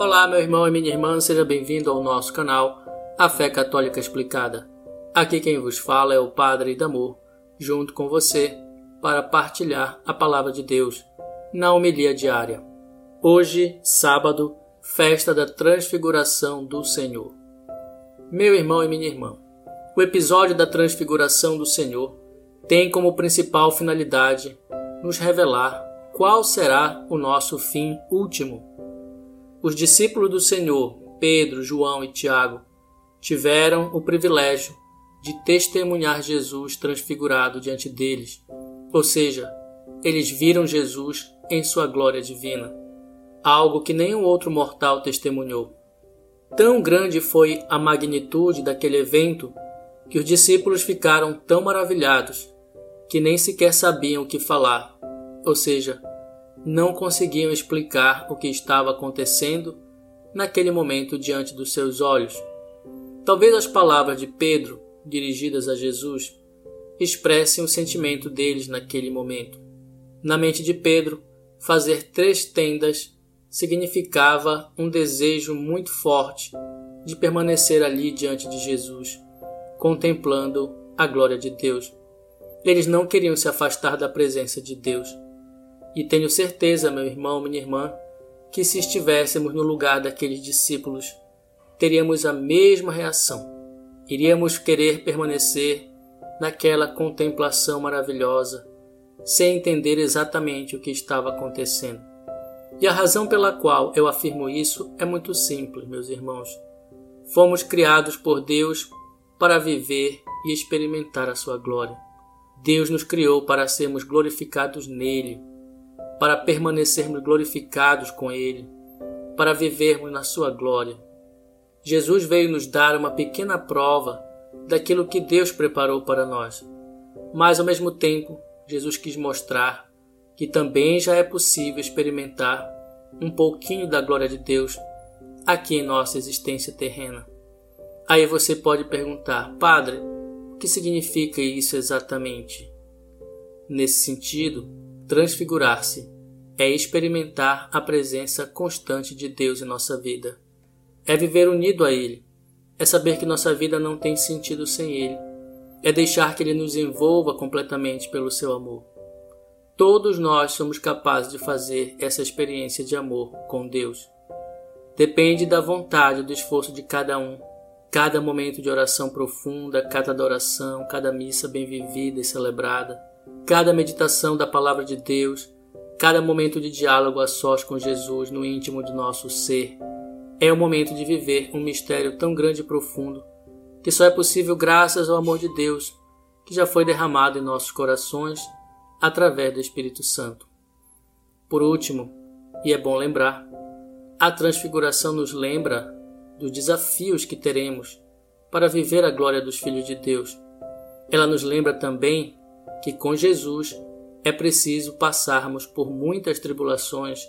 Olá, meu irmão e minha irmã, seja bem-vindo ao nosso canal A Fé Católica Explicada. Aqui quem vos fala é o Padre Damor, junto com você, para partilhar a palavra de Deus na homilia diária. Hoje, sábado, festa da Transfiguração do Senhor. Meu irmão e minha irmã, o episódio da Transfiguração do Senhor tem como principal finalidade nos revelar qual será o nosso fim último os discípulos do Senhor, Pedro, João e Tiago, tiveram o privilégio de testemunhar Jesus transfigurado diante deles, ou seja, eles viram Jesus em sua glória divina, algo que nenhum outro mortal testemunhou. Tão grande foi a magnitude daquele evento que os discípulos ficaram tão maravilhados que nem sequer sabiam o que falar, ou seja, não conseguiam explicar o que estava acontecendo naquele momento diante dos seus olhos. Talvez as palavras de Pedro, dirigidas a Jesus, expressem o sentimento deles naquele momento. Na mente de Pedro, fazer três tendas significava um desejo muito forte de permanecer ali diante de Jesus, contemplando a glória de Deus. Eles não queriam se afastar da presença de Deus. E tenho certeza, meu irmão, minha irmã, que se estivéssemos no lugar daqueles discípulos, teríamos a mesma reação. Iríamos querer permanecer naquela contemplação maravilhosa, sem entender exatamente o que estava acontecendo. E a razão pela qual eu afirmo isso é muito simples, meus irmãos. Fomos criados por Deus para viver e experimentar a sua glória. Deus nos criou para sermos glorificados nele para permanecermos glorificados com Ele, para vivermos na Sua glória. Jesus veio nos dar uma pequena prova daquilo que Deus preparou para nós, mas ao mesmo tempo, Jesus quis mostrar que também já é possível experimentar um pouquinho da glória de Deus aqui em nossa existência terrena. Aí você pode perguntar, Padre, o que significa isso exatamente? Nesse sentido, transfigurar-se é experimentar a presença constante de Deus em nossa vida. É viver unido a Ele. É saber que nossa vida não tem sentido sem Ele. É deixar que Ele nos envolva completamente pelo seu amor. Todos nós somos capazes de fazer essa experiência de amor com Deus. Depende da vontade e do esforço de cada um. Cada momento de oração profunda, cada adoração, cada missa bem vivida e celebrada cada meditação da palavra de Deus, cada momento de diálogo a sós com Jesus no íntimo de nosso ser, é o momento de viver um mistério tão grande e profundo que só é possível graças ao amor de Deus que já foi derramado em nossos corações através do Espírito Santo. Por último, e é bom lembrar, a transfiguração nos lembra dos desafios que teremos para viver a glória dos filhos de Deus. Ela nos lembra também que com Jesus é preciso passarmos por muitas tribulações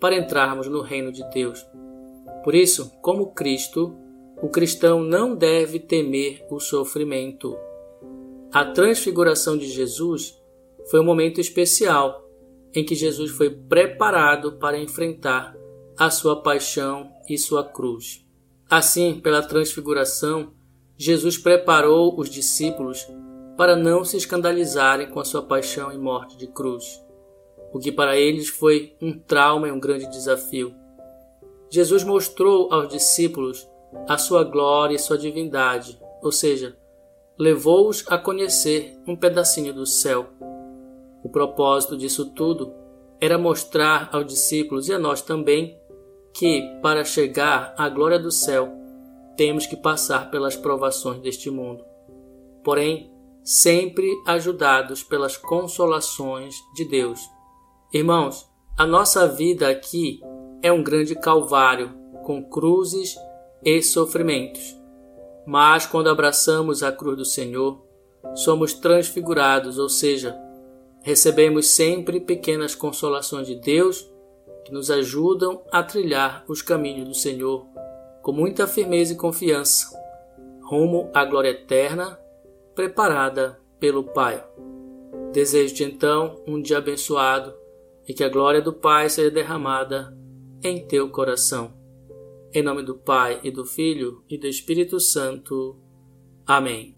para entrarmos no reino de Deus. Por isso, como Cristo, o cristão não deve temer o sofrimento. A transfiguração de Jesus foi um momento especial em que Jesus foi preparado para enfrentar a sua paixão e sua cruz. Assim, pela transfiguração, Jesus preparou os discípulos para não se escandalizarem com a sua paixão e morte de cruz, o que para eles foi um trauma e um grande desafio. Jesus mostrou aos discípulos a sua glória e sua divindade, ou seja, levou-os a conhecer um pedacinho do céu. O propósito disso tudo era mostrar aos discípulos e a nós também que, para chegar à glória do céu, temos que passar pelas provações deste mundo. Porém, sempre ajudados pelas consolações de Deus. Irmãos, a nossa vida aqui é um grande calvário, com cruzes e sofrimentos. Mas quando abraçamos a cruz do Senhor, somos transfigurados, ou seja, recebemos sempre pequenas consolações de Deus que nos ajudam a trilhar os caminhos do Senhor com muita firmeza e confiança, rumo à glória eterna preparada pelo Pai. Desejo-te então um dia abençoado e que a glória do Pai seja derramada em teu coração. Em nome do Pai e do Filho e do Espírito Santo. Amém.